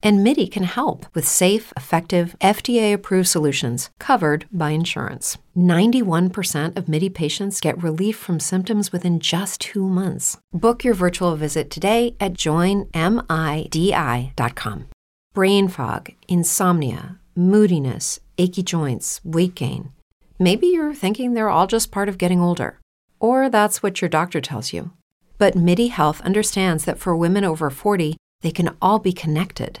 And MIDI can help with safe, effective, FDA approved solutions covered by insurance. 91% of MIDI patients get relief from symptoms within just two months. Book your virtual visit today at joinmidi.com. Brain fog, insomnia, moodiness, achy joints, weight gain. Maybe you're thinking they're all just part of getting older, or that's what your doctor tells you. But MIDI Health understands that for women over 40, they can all be connected.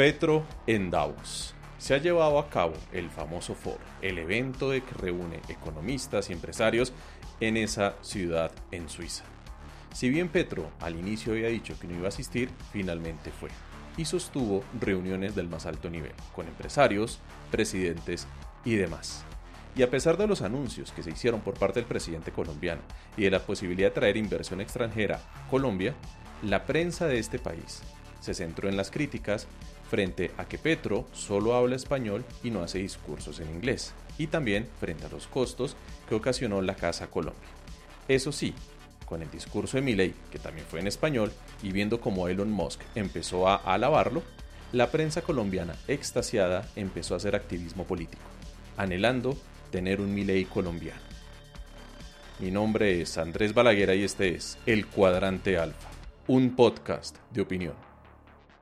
Petro en Davos. Se ha llevado a cabo el famoso foro, el evento de que reúne economistas y empresarios en esa ciudad en Suiza. Si bien Petro al inicio había dicho que no iba a asistir, finalmente fue y sostuvo reuniones del más alto nivel con empresarios, presidentes y demás. Y a pesar de los anuncios que se hicieron por parte del presidente colombiano y de la posibilidad de traer inversión extranjera a Colombia, la prensa de este país se centró en las críticas frente a que Petro solo habla español y no hace discursos en inglés, y también frente a los costos que ocasionó la Casa Colombia. Eso sí, con el discurso de Milley, que también fue en español, y viendo cómo Elon Musk empezó a alabarlo, la prensa colombiana extasiada empezó a hacer activismo político, anhelando tener un Milley colombiano. Mi nombre es Andrés Balaguer y este es El Cuadrante Alfa, un podcast de opinión.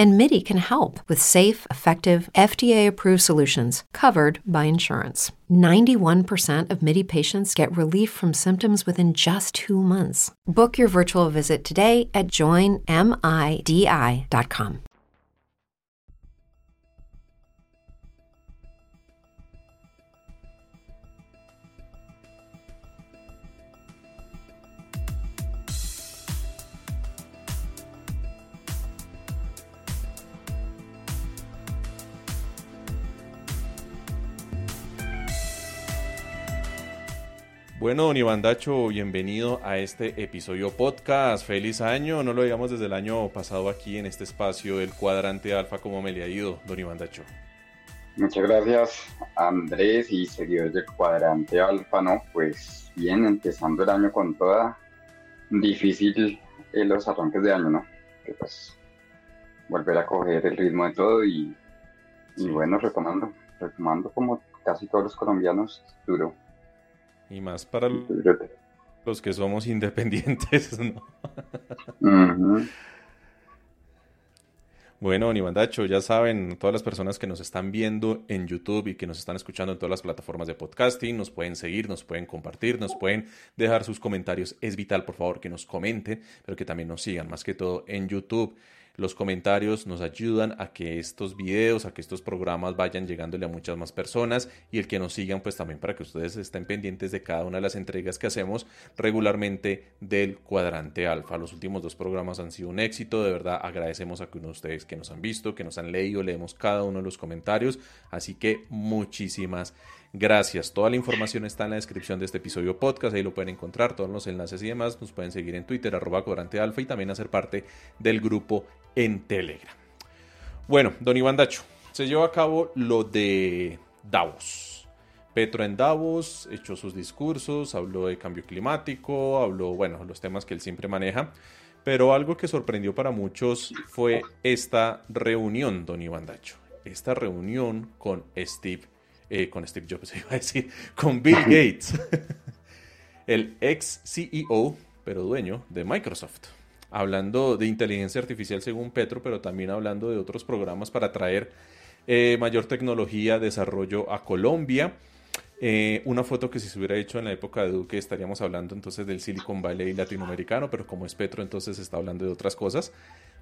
And MIDI can help with safe, effective, FDA approved solutions covered by insurance. 91% of MIDI patients get relief from symptoms within just two months. Book your virtual visit today at joinmidi.com. Bueno, don Iván Dacho, bienvenido a este episodio podcast. Feliz año, no lo digamos desde el año pasado aquí en este espacio del cuadrante alfa, ¿cómo me le ha ido, don Iván Dacho? Muchas gracias, Andrés y seguidores del cuadrante alfa, ¿no? Pues bien, empezando el año con toda difícil en los arranques de año, ¿no? Que pues volver a coger el ritmo de todo y, y bueno, retomando, retomando como casi todos los colombianos, duro. Y más para los que somos independientes, ¿no? Bueno, ni Dacho, ya saben, todas las personas que nos están viendo en YouTube y que nos están escuchando en todas las plataformas de podcasting, nos pueden seguir, nos pueden compartir, nos pueden dejar sus comentarios. Es vital, por favor, que nos comenten, pero que también nos sigan, más que todo en YouTube. Los comentarios nos ayudan a que estos videos, a que estos programas vayan llegándole a muchas más personas y el que nos sigan pues también para que ustedes estén pendientes de cada una de las entregas que hacemos regularmente del cuadrante alfa. Los últimos dos programas han sido un éxito, de verdad agradecemos a que uno de ustedes que nos han visto, que nos han leído, leemos cada uno de los comentarios, así que muchísimas Gracias. Toda la información está en la descripción de este episodio podcast. Ahí lo pueden encontrar, todos los enlaces y demás. Nos pueden seguir en Twitter, arroba cuadrante y también hacer parte del grupo en Telegram. Bueno, don Iván Dacho, se llevó a cabo lo de Davos. Petro en Davos echó sus discursos, habló de cambio climático, habló, bueno, los temas que él siempre maneja. Pero algo que sorprendió para muchos fue esta reunión, don Iván Dacho. Esta reunión con Steve, eh, con Steve Jobs, iba a decir, con Bill Gates, el ex CEO, pero dueño de Microsoft. Hablando de inteligencia artificial según Petro, pero también hablando de otros programas para traer eh, mayor tecnología, desarrollo a Colombia eh, una foto que si se hubiera hecho en la época de Duque estaríamos hablando entonces del Silicon Valley latinoamericano, pero como es Petro entonces está hablando de otras cosas.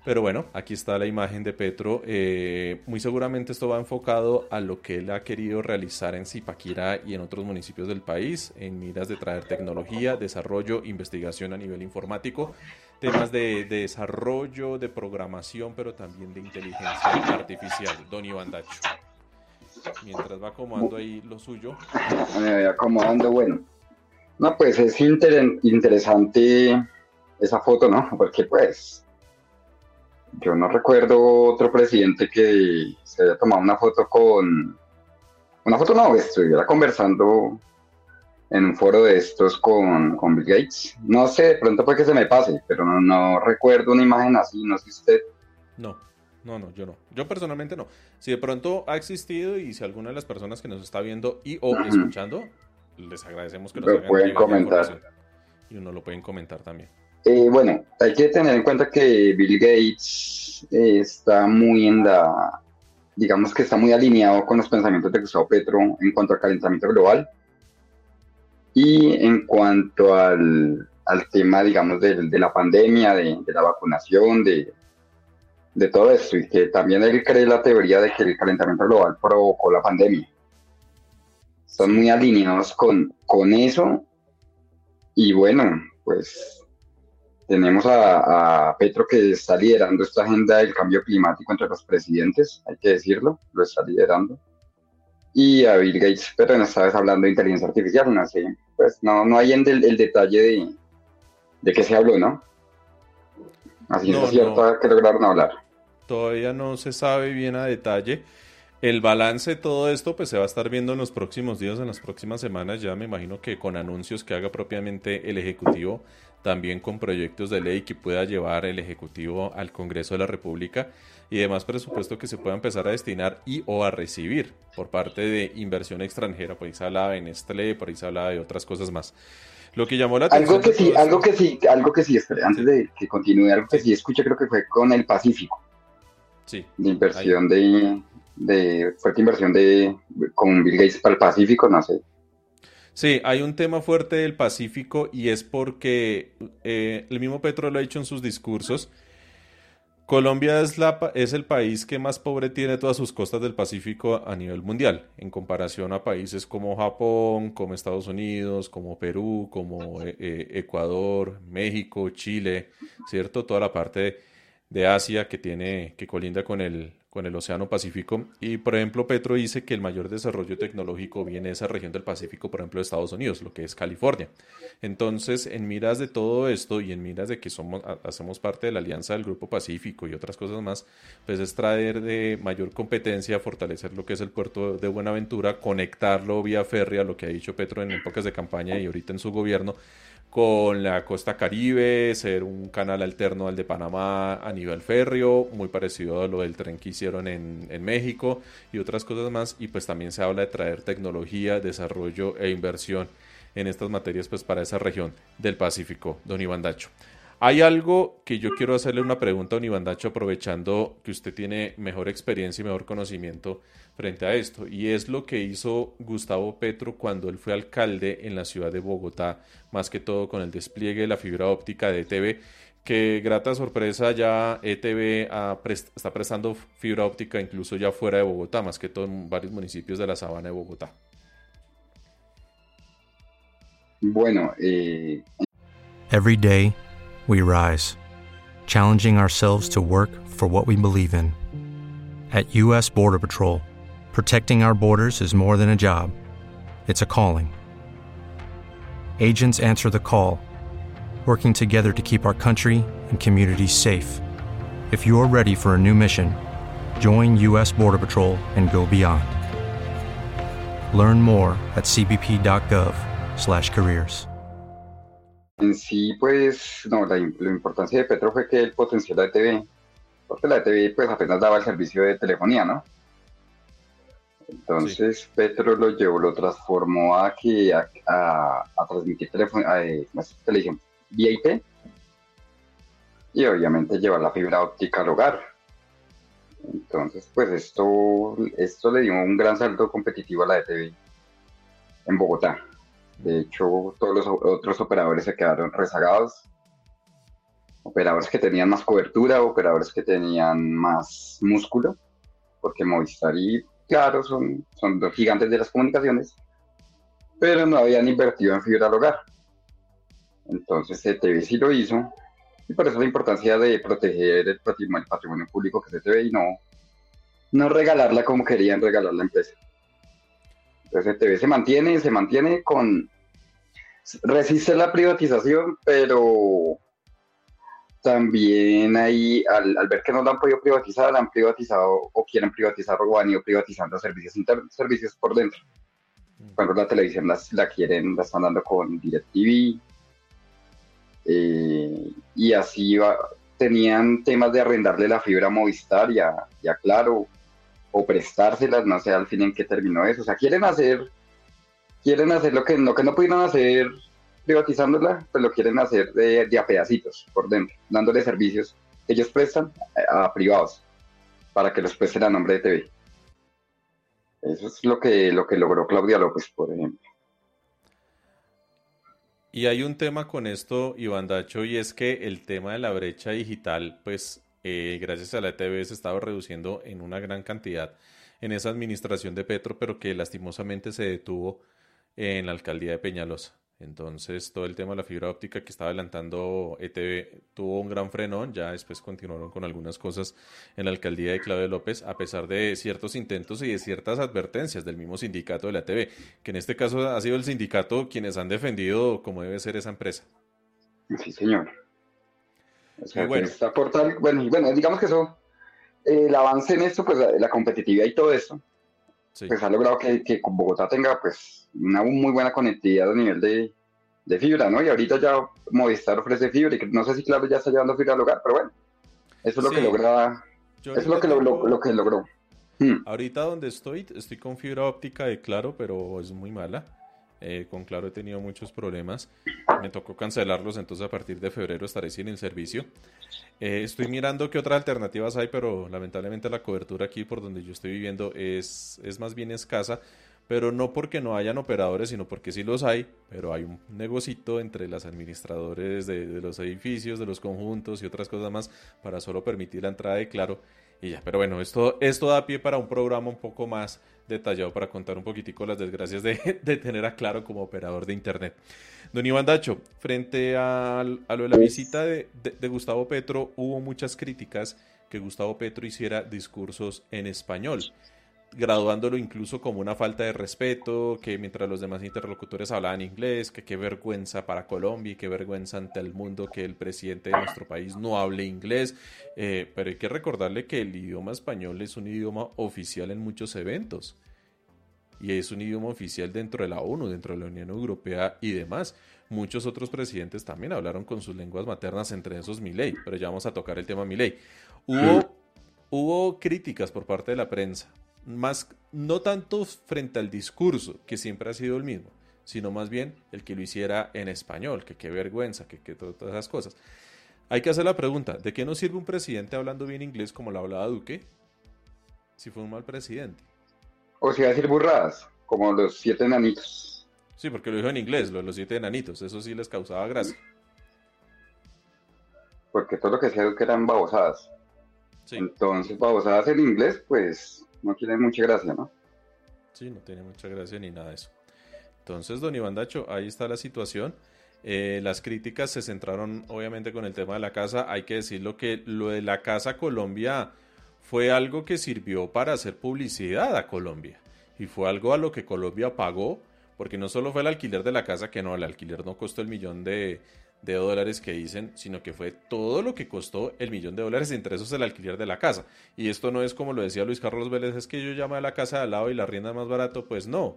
Pero bueno, aquí está la imagen de Petro. Eh, muy seguramente esto va enfocado a lo que él ha querido realizar en Zipaquirá y en otros municipios del país, en miras de traer tecnología, desarrollo, investigación a nivel informático, temas de, desarrollo, de programación, pero también de inteligencia artificial. Don Iván mientras va acomodando ahí lo suyo. Voy acomodando, bueno. No, pues es interesante esa foto, ¿no? Porque pues yo no recuerdo otro presidente que se haya tomado una foto con... Una foto no, estuviera conversando en un foro de estos con, con Bill Gates. No sé, de pronto puede que se me pase, pero no, no recuerdo una imagen así, no sé usted. No, no, no, yo no. Yo personalmente no. Si de pronto ha existido y si alguna de las personas que nos está viendo y o escuchando, les agradecemos que nos lo pueden comentar. Y uno lo pueden comentar también. Eh, bueno, hay que tener en cuenta que Bill Gates eh, está muy en la, digamos que está muy alineado con los pensamientos de Gustavo Petro en cuanto al calentamiento global y en cuanto al, tema, digamos, de, la pandemia, de la vacunación, de, de todo esto y que también él cree la teoría de que el calentamiento global provocó la pandemia. Son muy alineados con, con eso y bueno, pues tenemos a, Petro que está liderando esta agenda del cambio climático entre los presidentes, hay que decirlo, lo está liderando. Y a Bill Gates, pero en esta vez hablando de inteligencia artificial, no sé, pues no, no hay en el, detalle de, de qué se habló, ¿no? Así es cierto que lograron hablar todavía no se sabe bien a detalle. El balance de todo esto pues se va a estar viendo en los próximos días, en las próximas semanas, ya me imagino que con anuncios que haga propiamente el Ejecutivo, también con proyectos de ley que pueda llevar el Ejecutivo al Congreso de la República y demás presupuesto que se pueda empezar a destinar y o a recibir por parte de inversión extranjera, por ahí se hablaba de Nestlé, por ahí se hablaba de otras cosas más. Lo que llamó la atención. Algo que sí, algo que sí, algo que sí, antes de que continúe, algo que sí escuché, creo que fue con el Pacífico. Sí. De inversión de, de, fuerte inversión de, con Bill Gates para el Pacífico, no sé. Sí, hay un tema fuerte del Pacífico y es porque eh, el mismo Petro lo ha dicho en sus discursos. Colombia es, la, es el país que más pobre tiene todas sus costas del Pacífico a nivel mundial, en comparación a países como Japón, como Estados Unidos, como Perú, como eh, eh, Ecuador, México, Chile, ¿cierto? Toda la parte de Asia que tiene, que colinda con el, con el Océano Pacífico. Y por ejemplo, Petro dice que el mayor desarrollo tecnológico viene de esa región del Pacífico, por ejemplo, de Estados Unidos, lo que es California. Entonces, en miras de todo esto y en miras de que somos, hacemos parte de la Alianza del Grupo Pacífico y otras cosas más, pues es traer de mayor competencia, fortalecer lo que es el puerto de Buenaventura, conectarlo vía férrea, lo que ha dicho Petro en épocas de campaña y ahorita en su gobierno, con la costa caribe, ser un canal alterno al de Panamá a nivel férreo, muy parecido a lo del tren que hicieron en, en, México y otras cosas más. Y pues también se habla de traer tecnología, desarrollo e inversión en estas materias pues para esa región del Pacífico, don Iván Dacho. Hay algo que yo quiero hacerle una pregunta a don Iván Dacho aprovechando que usted tiene mejor experiencia y mejor conocimiento frente a esto. Y es lo que hizo Gustavo Petro cuando él fue alcalde en la ciudad de Bogotá, más que todo con el despliegue de la fibra óptica de ETV, que grata sorpresa ya ETV está prestando fibra óptica incluso ya fuera de Bogotá, más que todo en varios municipios de la sabana de Bogotá. Bueno, eh... Every day we rise, challenging ourselves to work for what we believe in. At U.S. Border Patrol, Protecting our borders is more than a job, it's a calling. Agents answer the call, working together to keep our country and communities safe. If you're ready for a new mission, Join U.S. Border Patrol and go beyond. Learn more at cbp.gov/careers. En sí, pues, no, la, la, importancia de Petro fue que él potenció la ETV, porque la ETV pues apenas daba el servicio de telefonía, ¿no? Entonces. Petro lo llevó, lo transformó a que a, a, transmitir teléfono, a, a, televisión vía IP y obviamente llevar la fibra óptica al hogar. Entonces, pues esto, esto le dio un gran salto competitivo a la ETV en Bogotá. De hecho, todos los otros operadores se quedaron rezagados. Operadores que tenían más cobertura, operadores que tenían más músculo, porque Movistar y Claro son, son dos gigantes de las comunicaciones, pero no habían invertido en fibra al hogar. Entonces, ETV sí lo hizo, y por eso la importancia de proteger el patrimonio, el patrimonio público que es ETV y no, no regalarla como querían regalar la empresa. Entonces ETV se mantiene, se mantiene con... Resiste la privatización, pero también ahí, al, al, ver que no la han podido privatizar, han privatizado o quieren privatizar o han ido privatizando servicios internos, servicios por dentro. Cuando la televisión las, la quieren, la están dando con DirecTV, eh, y así va, tenían temas de arrendarle la fibra a Movistar y a, y a Claro, o prestárselas, no sé al fin en qué terminó eso. O sea, quieren hacer, quieren hacer lo que, lo que no pudieron hacer privatizándola, pues lo quieren hacer de, a pedacitos por dentro, dándole servicios que ellos prestan a, a, privados para que los presten a nombre de TV. Eso es lo que, lo que logró Claudia López, por ejemplo. Y hay un tema con esto, Iván Dacho, y es que el tema de la brecha digital, pues eh, gracias a la ETV se estaba reduciendo en una gran cantidad en esa administración de Petro, pero que lastimosamente se detuvo en la alcaldía de Peñalosa. Entonces, todo el tema de la fibra óptica que estaba adelantando ETV tuvo un gran frenón. Ya después continuaron con algunas cosas en la alcaldía de Claudio López, a pesar de ciertos intentos y de ciertas advertencias del mismo sindicato de la ETV, que en este caso ha sido el sindicato quienes han defendido cómo debe ser esa empresa. Sí, señor. O sea, bueno. Está bueno, bueno, digamos que eso, eh, el avance en esto, pues la, la competitividad y todo esto, Sí. pues ha logrado que, que, Bogotá tenga pues una muy buena conectividad a nivel de, de, fibra, ¿no? Y ahorita ya Movistar ofrece fibra y no sé si claro ya está llevando fibra al hogar, pero bueno, eso es lo sí. que logra, eso es lo que, lo, lo, lo que logró. Hmm. Ahorita donde estoy, estoy con fibra óptica de Claro, pero es muy mala. Eh, con Claro he tenido muchos problemas. Me tocó cancelarlos, entonces a partir de febrero estaré sin el servicio. Eh, estoy mirando qué otras alternativas hay, pero lamentablemente la cobertura aquí por donde yo estoy viviendo es, es más bien escasa. Pero no porque no hayan operadores, sino porque sí los hay, pero hay un negocito entre las administradores de, de los edificios, de los conjuntos y otras cosas más para solo permitir la entrada de Claro y ya, pero bueno, esto, esto da pie para un programa un poco más detallado para contar un poquitico las desgracias de, de tener a Claro como operador de Internet. Don Iván Dacho, frente a, a lo de la visita de, de, de, Gustavo Petro, hubo muchas críticas que Gustavo Petro hiciera discursos en español, graduándolo incluso como una falta de respeto, que mientras los demás interlocutores hablaban inglés, que qué vergüenza para Colombia y qué vergüenza ante el mundo que el presidente de nuestro país no hable inglés, eh, pero hay que recordarle que el idioma español es un idioma oficial en muchos eventos y es un idioma oficial dentro de la ONU, dentro de la Unión Europea y demás. Muchos otros presidentes también hablaron con sus lenguas maternas, entre esos Milei, pero ya vamos a tocar el tema Milei. Hubo, hubo críticas por parte de la prensa, más no tanto frente al discurso, que siempre ha sido el mismo, sino más bien el que lo hiciera en español, que qué vergüenza, que, que todas esas cosas. Hay que hacer la pregunta, ¿de qué nos sirve un presidente hablando bien inglés como lo hablaba Duque si fue un mal presidente? O si va a decir burradas, como los siete enanitos. Sí, porque lo dijo en inglés, lo de los siete enanitos, eso sí les causaba gracia. Porque todo lo que decía Duque eran babosadas. Sí. Entonces, babosadas en inglés, pues no tiene mucha gracia, ¿no? Sí, no tiene mucha gracia ni nada de eso. Entonces, don Iván Dacho, ahí está la situación. Eh, las críticas se centraron obviamente con el tema de la casa. Hay que decirlo que lo de la casa Colombia fue algo que sirvió para hacer publicidad a Colombia. Y fue algo a lo que Colombia pagó, porque no solo fue el alquiler de la casa, que no, el alquiler no costó el millón de, de dólares que dicen, sino que fue todo lo que costó el millón de dólares, entre esos el alquiler de la casa. Y esto no es como lo decía Luis Carlos Vélez, es que yo llamo a la casa de al lado y la rienda más barato, pues no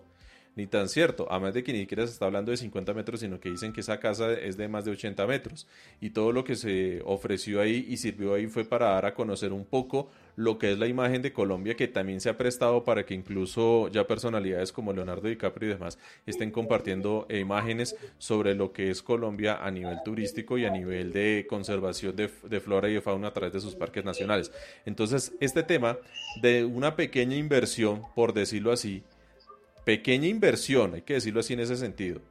ni tan cierto, además de que ni siquiera se está hablando de 50 metros, sino que dicen que esa casa es de más de 80 metros. Y todo lo que se ofreció ahí y sirvió ahí fue para dar a conocer un poco lo que es la imagen de Colombia, que también se ha prestado para que incluso ya personalidades como Leonardo DiCaprio y demás estén compartiendo imágenes sobre lo que es Colombia a nivel turístico y a nivel de conservación de, de flora y de fauna a través de sus parques nacionales. Entonces, este tema de una pequeña inversión, por decirlo así, pequeña inversión, hay que decirlo así en ese sentido,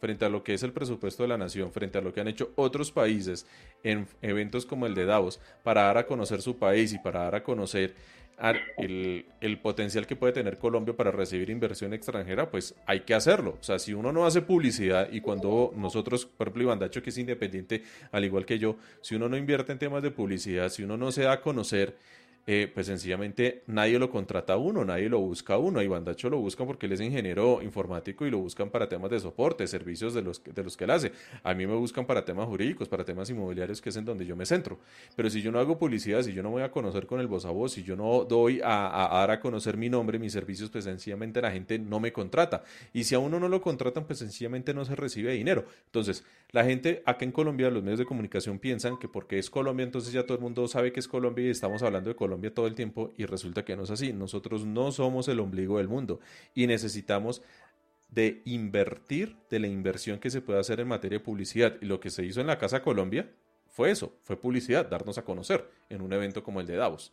frente a lo que es el presupuesto de la nación, frente a lo que han hecho otros países en eventos como el de Davos, para dar a conocer su país y para dar a conocer el, el, potencial que puede tener Colombia para recibir inversión extranjera, pues hay que hacerlo. O sea, si uno no hace publicidad y cuando nosotros, por ejemplo, Iván Dacho, que es independiente, al igual que yo, si uno no invierte en temas de publicidad, si uno no se da a conocer, eh, pues sencillamente nadie lo contrata a uno, nadie lo busca a uno. A Iván Dacho lo buscan porque él es ingeniero informático y lo buscan para temas de soporte, servicios de los, de los que él hace. A mí me buscan para temas jurídicos, para temas inmobiliarios, que es en donde yo me centro. Pero si yo no hago publicidad, si yo no voy a conocer con el voz a voz, si yo no doy a, dar a conocer mi nombre, mis servicios, pues sencillamente la gente no me contrata. Y si a uno no lo contratan, pues sencillamente no se recibe dinero. Entonces, la gente acá en Colombia, los medios de comunicación piensan que porque es Colombia, entonces ya todo el mundo sabe que es Colombia y estamos hablando de Colombia Colombia todo el tiempo y resulta que no es así. Nosotros no somos el ombligo del mundo y necesitamos de invertir de la inversión que se puede hacer en materia de publicidad. Y lo que se hizo en la Casa Colombia fue eso, fue publicidad, darnos a conocer en un evento como el de Davos.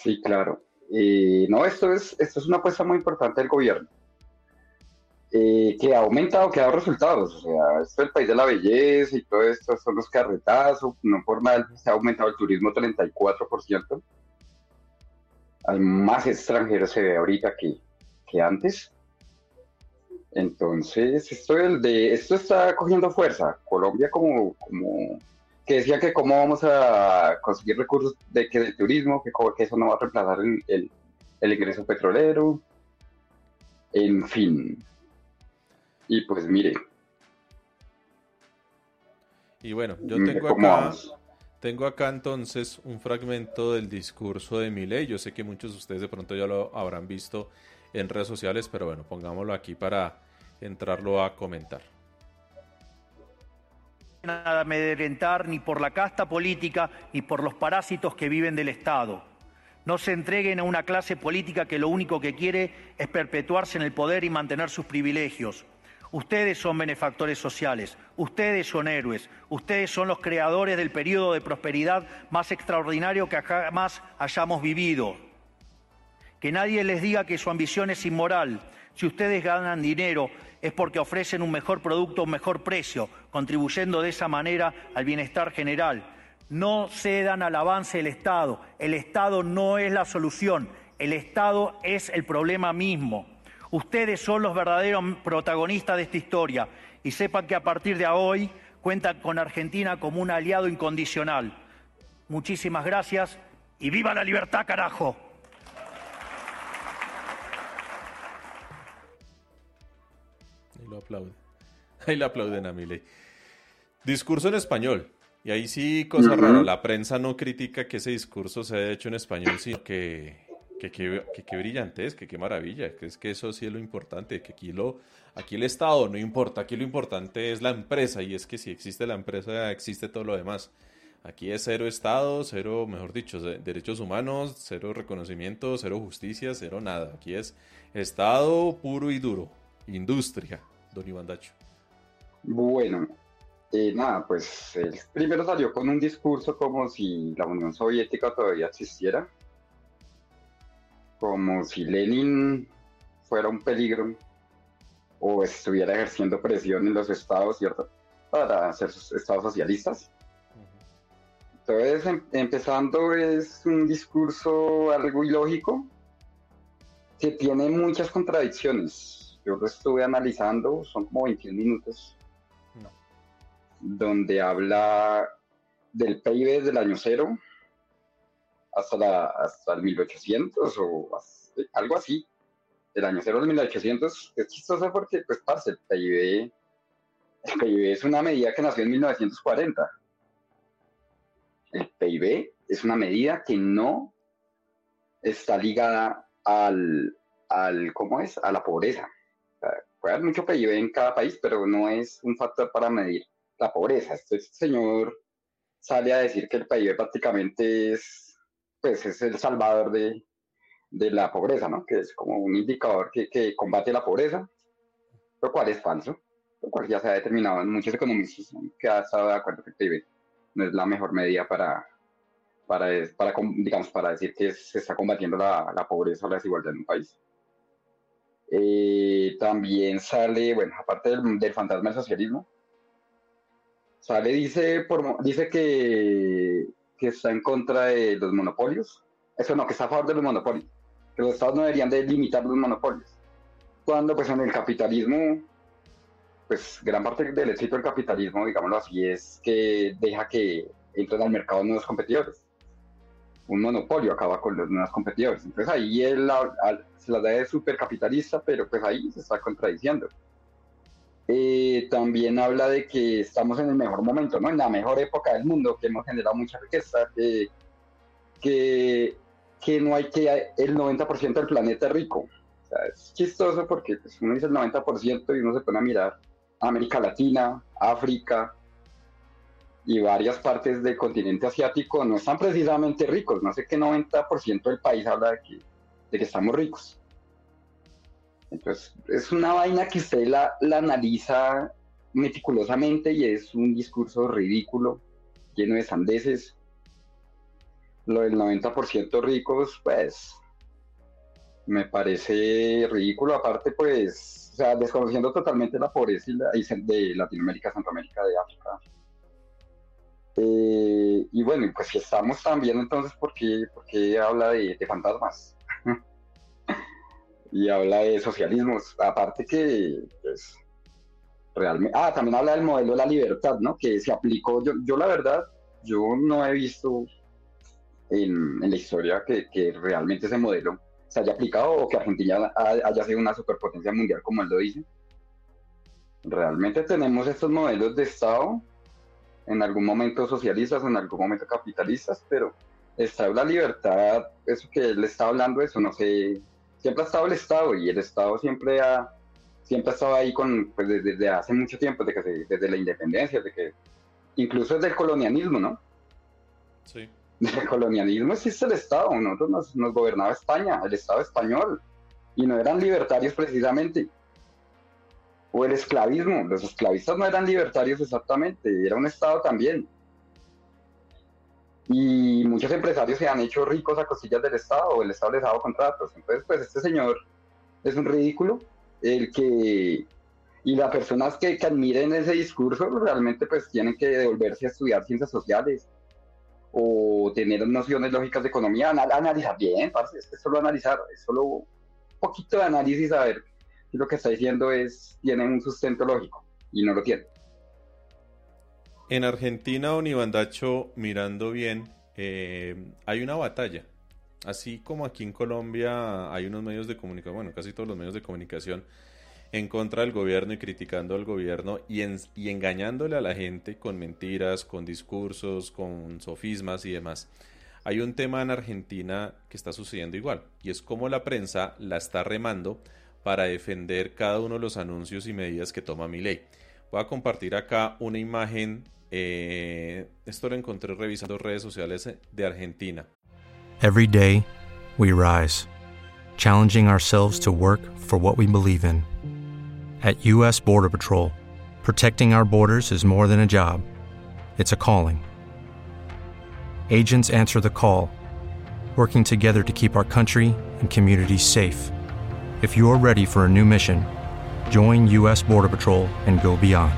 Sí, claro. Eh, no, esto es, esto es una apuesta muy importante del gobierno, eh, que ha aumentado, que ha dado resultados. O sea, esto es el país de la belleza y todo esto son los carretazos, no por mal, se ha aumentado el turismo 34%. Hay más extranjeros se ve ahorita que, que antes. Entonces, esto, de, esto está cogiendo fuerza. Colombia como, como que decía que cómo vamos a conseguir recursos de que de turismo, que, que eso no va a reemplazar el, el, ingreso petrolero, en fin. Y pues mire. Y bueno, yo tengo acá, tengo acá entonces un fragmento del discurso de Milei. Yo sé que muchos de ustedes de pronto ya lo habrán visto en redes sociales, pero bueno, pongámoslo aquí para entrarlo a comentar amedrentar ni por la casta política ni por los parásitos que viven del Estado. No se entreguen a una clase política que lo único que quiere es perpetuarse en el poder y mantener sus privilegios. Ustedes son benefactores sociales, ustedes son héroes, ustedes son los creadores del periodo de prosperidad más extraordinario que jamás hayamos vivido. Que nadie les diga que su ambición es inmoral. Si ustedes ganan dinero es porque ofrecen un mejor producto un mejor precio, contribuyendo de esa manera al bienestar general. No cedan al avance del Estado. El Estado no es la solución, el Estado es el problema mismo. Ustedes son los verdaderos protagonistas de esta historia y sepan que a partir de hoy cuentan con Argentina como un aliado incondicional. Muchísimas gracias y viva la libertad, carajo. Lo aplauden. Ahí le aplauden a Milei. Discurso en español. Y ahí sí, cosa rara, la prensa no critica que ese discurso se haya hecho en español, sino que, que, que, que, brillante es, que qué maravilla, que es que eso sí es lo importante, que aquí, lo, aquí el Estado no importa, aquí lo importante es la empresa, y es que si existe la empresa, existe todo lo demás. Aquí es cero Estado, cero, mejor dicho, derechos humanos, cero reconocimiento, cero justicia, cero nada. Aquí es Estado puro y duro, industria, don Iván Dacho? Bueno, eh, nada, pues él primero salió con un discurso como si la Unión Soviética todavía existiera, como si Lenin fuera un peligro o estuviera ejerciendo presión en los estados, ¿cierto? Para ser estados socialistas. Entonces, em, empezando es un discurso algo ilógico que tiene muchas contradicciones. Yo lo estuve analizando, son como 21 minutos, donde habla del PIB del año cero hasta, la, hasta el 1800 o algo así. El año cero del 1800 es chistoso porque, pues, parce, el PIB, el PIB es una medida que nació en 1940 el PIB es una medida que no está ligada al, al ¿cómo es? A la pobreza. Puede haber mucho PIB en cada país, pero no es un factor para medir la pobreza. Este señor sale a decir que el PIB prácticamente es, pues, es el salvador de, la pobreza, ¿no? Que es como un indicador que, que, combate la pobreza, lo cual es falso, lo cual ya se ha determinado en muchos economistas que han estado de acuerdo que el PIB no es la mejor medida para, para, para, digamos, para decir que se está combatiendo la, la pobreza o la desigualdad en un país. Eh, también sale, bueno, aparte del, fantasma del socialismo, sale, dice, por, dice que, que está en contra de los monopolios. Eso no, que está a favor de los monopolios. Que los estados no deberían de limitar los monopolios. Cuando pues en el capitalismo pues gran parte del éxito del capitalismo, digámoslo así, es que deja que entren al mercado nuevos competidores. Un monopolio acaba con los nuevos competidores. Entonces ahí él se la da de supercapitalista, pero pues ahí se está contradiciendo. Eh, también habla de que estamos en el mejor momento, ¿no? En la mejor época del mundo, que hemos generado mucha riqueza, que, que, que no hay que el 90% del planeta rico. O es chistoso porque pues, uno dice el 90% y uno se pone a mirar América Latina, África y varias partes del continente asiático no están precisamente ricos. No sé qué 90% del país habla de que, de que estamos ricos. Entonces, es una vaina que usted la, la analiza meticulosamente y es un discurso ridículo, lleno de sandeces. Lo del 90% ricos, pues, me parece ridículo. Aparte, pues, o sea, desconociendo totalmente la pobreza de Latinoamérica, Centroamérica, de África. Eh, y bueno, pues si estamos también entonces, ¿por qué, habla de, fantasmas? y habla de socialismos, aparte que, pues, realmente, ah, también habla del modelo de la libertad, ¿no? Que se aplicó, yo, yo la verdad, yo no he visto en, la historia que, que realmente ese modelo se haya aplicado o que Argentina haya sido una superpotencia mundial como él lo dice. Realmente tenemos estos modelos de Estado, en algún momento socialistas, en algún momento capitalistas, pero está la libertad, eso que él está hablando, eso no sé, siempre ha estado el Estado y el Estado siempre ha, siempre ha estado ahí con, pues desde, hace mucho tiempo, desde, que desde la independencia, de que incluso desde el colonialismo, ¿no? Sí del colonialismo existe el Estado, nosotros nos, gobernaba España, el Estado español, y no eran libertarios precisamente. O el esclavismo, los esclavistas no eran libertarios exactamente, era un Estado también. Y muchos empresarios se han hecho ricos a cosillas del Estado, o el Estado les ha dado contratos. Entonces, pues este señor es un ridículo, el que y las personas que, que, admiren ese discurso realmente pues tienen que devolverse a estudiar ciencias sociales o tener nociones lógicas de economía, analizar bien, es solo analizar, es solo un poquito de análisis a ver si lo que está diciendo es, tiene un sustento lógico y no lo tiene. En Argentina, Onibandacho, mirando bien, eh, hay una batalla. Así como aquí en Colombia hay unos medios de comunicación, bueno, casi todos los medios de comunicación en contra del gobierno y criticando al gobierno y, y engañándole a la gente con mentiras, con discursos, con sofismas y demás. Hay un tema en Argentina que está sucediendo igual y es cómo la prensa la está remando para defender cada uno de los anuncios y medidas que toma mi ley. Voy a compartir acá una imagen, eh, esto lo encontré revisando redes sociales de Argentina. Every day we rise, challenging ourselves to work for what we believe in. At U.S. Border Patrol, protecting our borders is more than a job, it's a calling. Agents answer the call, working together to keep our country and communities safe. If you're ready for a new mission, Join U.S. Border Patrol and go beyond.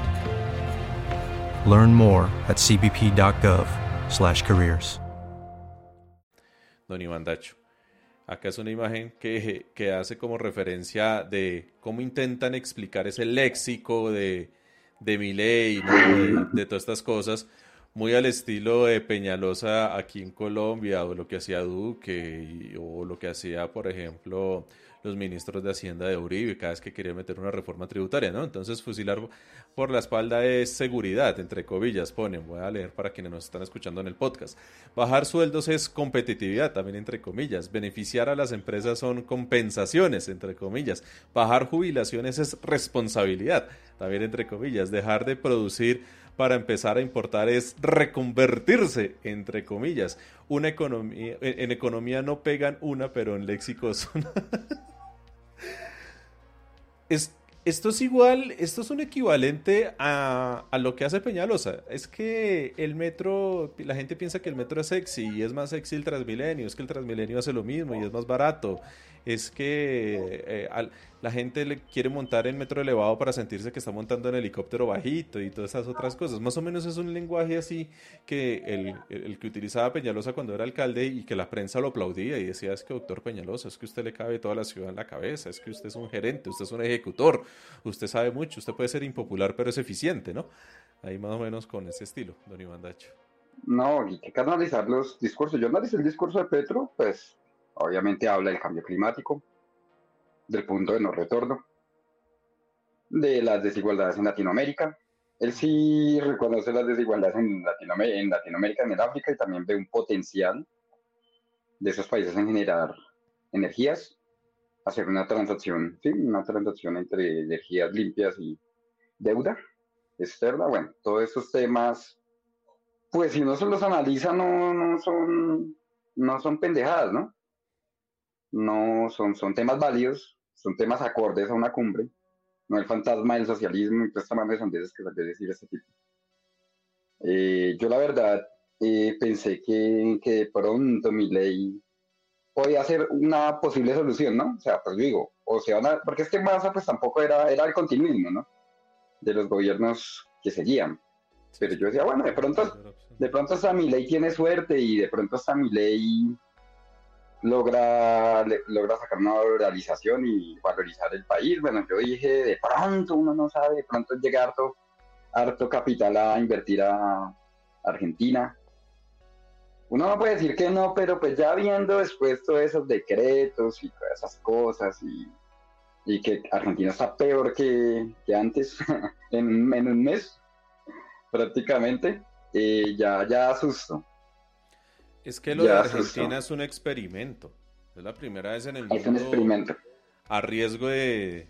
Learn more at cbp.gov/careers. Don Iván Dacho. Acá es una imagen que, que, hace como referencia de cómo intentan explicar ese léxico de, de mi ley, de, de, todas estas cosas, muy al estilo de Peñalosa aquí en Colombia, o lo que hacía Duque, o lo que hacía, por ejemplo, los ministros de Hacienda de Uribe cada vez que quería meter una reforma tributaria, ¿no? Entonces fusilar por la espalda es seguridad, entre comillas, ponen, voy a leer para quienes nos están escuchando en el podcast. Bajar sueldos es competitividad, también entre comillas. Beneficiar a las empresas son compensaciones, entre comillas. Bajar jubilaciones es responsabilidad, también entre comillas. Dejar de producir para empezar a importar es reconvertirse, entre comillas. Una economía, en economía no pegan una, pero en léxico son... esto es igual, esto es un equivalente a, a, lo que hace Peñalosa. Es que el metro, la gente piensa que el metro es sexy y es más sexy el Transmilenio, es que el Transmilenio hace lo mismo y es más barato es que eh, la gente le quiere montar en metro elevado para sentirse que está montando en helicóptero bajito y todas esas otras cosas. Más o menos es un lenguaje así que el, que utilizaba Peñalosa cuando era alcalde y que la prensa lo aplaudía y decía, es que doctor Peñalosa, es que usted le cabe toda la ciudad en la cabeza, es que usted es un gerente, usted es un ejecutor, usted sabe mucho, usted puede ser impopular pero es eficiente, ¿no? Ahí más o menos con ese estilo, don Iván Dacho. No, y hay que analizar los discursos. Yo analicé el discurso de Petro, pues Obviamente habla del cambio climático, del punto de no retorno, de las desigualdades en Latinoamérica. Él sí reconoce las desigualdades en Latinoamérica, en, Latinoamérica, en el África, y también ve un potencial de esos países en generar energías, hacer una transacción, sí, una transacción entre energías limpias y deuda externa. Bueno, todos esos temas, pues si uno se los analiza, no, no son, no son pendejadas, ¿no? No son, son temas válidos, son temas acordes a una cumbre, no el fantasma del socialismo y toda esta de sondeses que de decir este tipo. Eh, yo la verdad eh, pensé que, que, de pronto mi ley podía ser una posible solución, ¿no? O sea, pues digo, o sea, porque es que Massa pues tampoco era, era el continuismo, ¿no? De los gobiernos que seguían. Pero yo decía, bueno, de pronto, de pronto hasta mi ley tiene suerte y de pronto hasta mi ley logra, logra sacar una valorización y valorizar el país. Bueno, yo dije, de pronto, uno no sabe, de pronto llega harto, harto capital a invertir a Argentina. Uno no puede decir que no, pero pues ya viendo después todos esos decretos y todas esas cosas y, y que Argentina está peor que, que antes, en, en, un mes, prácticamente, eh, ya, ya asusto. Es que lo de Argentina es un experimento. Es la primera vez en el mundo. Es un experimento. A riesgo de,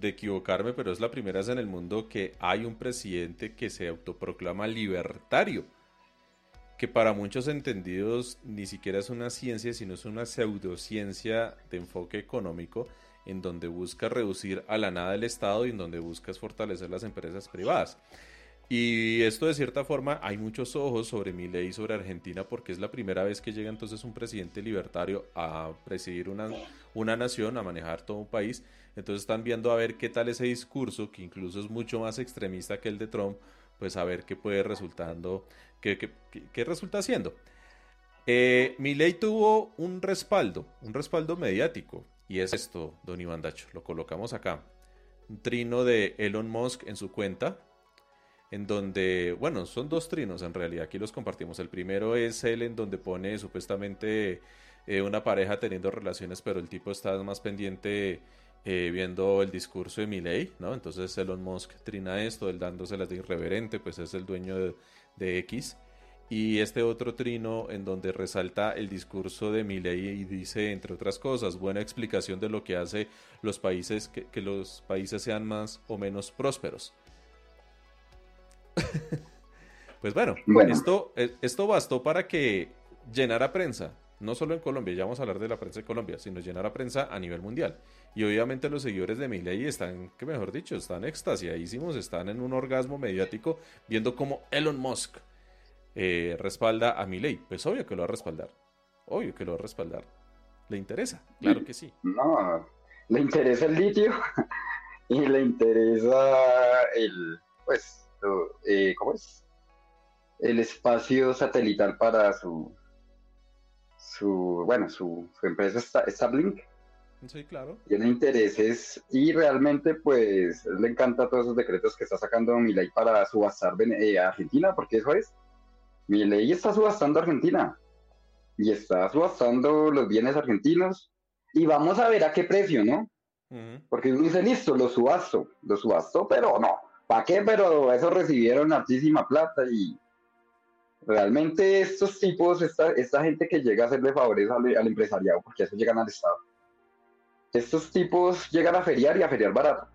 equivocarme, pero es la primera vez en el mundo que hay un presidente que se autoproclama libertario. Que para muchos entendidos ni siquiera es una ciencia, sino es una pseudociencia de enfoque económico en donde busca reducir a la nada el Estado y en donde busca fortalecer las empresas privadas. Y esto de cierta forma hay muchos ojos sobre mi ley sobre Argentina porque es la primera vez que llega entonces un presidente libertario a presidir una, una nación, a manejar todo un país. Entonces están viendo a ver qué tal ese discurso, que incluso es mucho más extremista que el de Trump, pues a ver qué puede resultando, qué, qué, qué resulta haciendo. Eh, mi ley tuvo un respaldo, un respaldo mediático, y es esto, don Iván Dacho, lo colocamos acá. Un trino de Elon Musk en su cuenta, en donde, bueno, son dos trinos en realidad, aquí los compartimos. El primero es él en donde pone supuestamente eh, una pareja teniendo relaciones, pero el tipo está más pendiente eh, viendo el discurso de Milley, ¿no? Entonces Elon Musk trina esto, él dándoselas de irreverente, pues es el dueño de, X. Y este otro trino en donde resalta el discurso de Milley y dice, entre otras cosas, buena explicación de lo que hace los países, que los países sean más o menos prósperos. pues bueno, Esto, eh, esto bastó para que llenara prensa, no solo en Colombia, ya vamos a hablar de la prensa de Colombia, sino llenara prensa a nivel mundial. Y obviamente los seguidores de Milley están, que mejor dicho, están extasiadísimos, están en un orgasmo mediático viendo cómo Elon Musk eh, respalda a Milley. Pues obvio que lo va a respaldar, obvio que lo va a respaldar. ¿Le interesa? Claro que sí. No, le interesa el litio y le interesa el, pues, eh, ¿cómo es? El espacio satelital para su, su bueno, su, su empresa Starlink. Sí, claro. Tiene intereses y realmente, pues, le encanta todos esos decretos que está sacando Milei para subastar eh, Argentina, porque eso es. Milei está subastando Argentina y está subastando los bienes argentinos y vamos a ver a qué precio, ¿no? Porque uno dice, listo, lo subasto, lo subasto, pero no, ¿para qué? Pero eso recibieron altísima plata y realmente estos tipos, esta, esta gente que llega a hacerle favores al, al empresariado, porque eso llegan al Estado, estos tipos llegan a feriar y a feriar barato.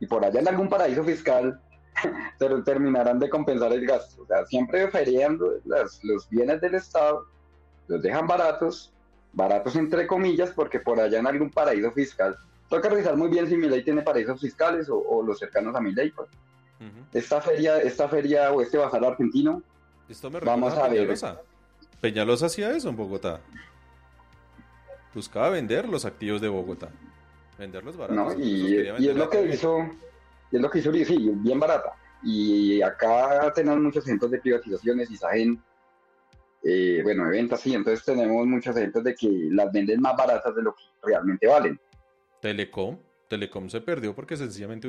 Y por allá en algún paraíso fiscal terminarán de compensar el gasto. O sea, siempre feriando los bienes del Estado, los dejan baratos, baratos entre comillas, porque por allá en algún paraíso fiscal Toca revisar muy bien si mi ley tiene paraísos fiscales o, los cercanos a mi Esta feria, esta feria o este bazar argentino, Esto me vamos a, ver. Peñalosa. hacía eso en Bogotá. Buscaba vender los activos de Bogotá. Venderlos baratos. y, es lo que hizo, es lo que hizo, sí, bien barata. Y acá tenemos muchos ejemplos de privatizaciones y saben, eh, bueno, de ventas, sí, entonces tenemos muchos ejemplos de que las venden más baratas de lo que realmente valen. Telecom, Telecom se perdió porque sencillamente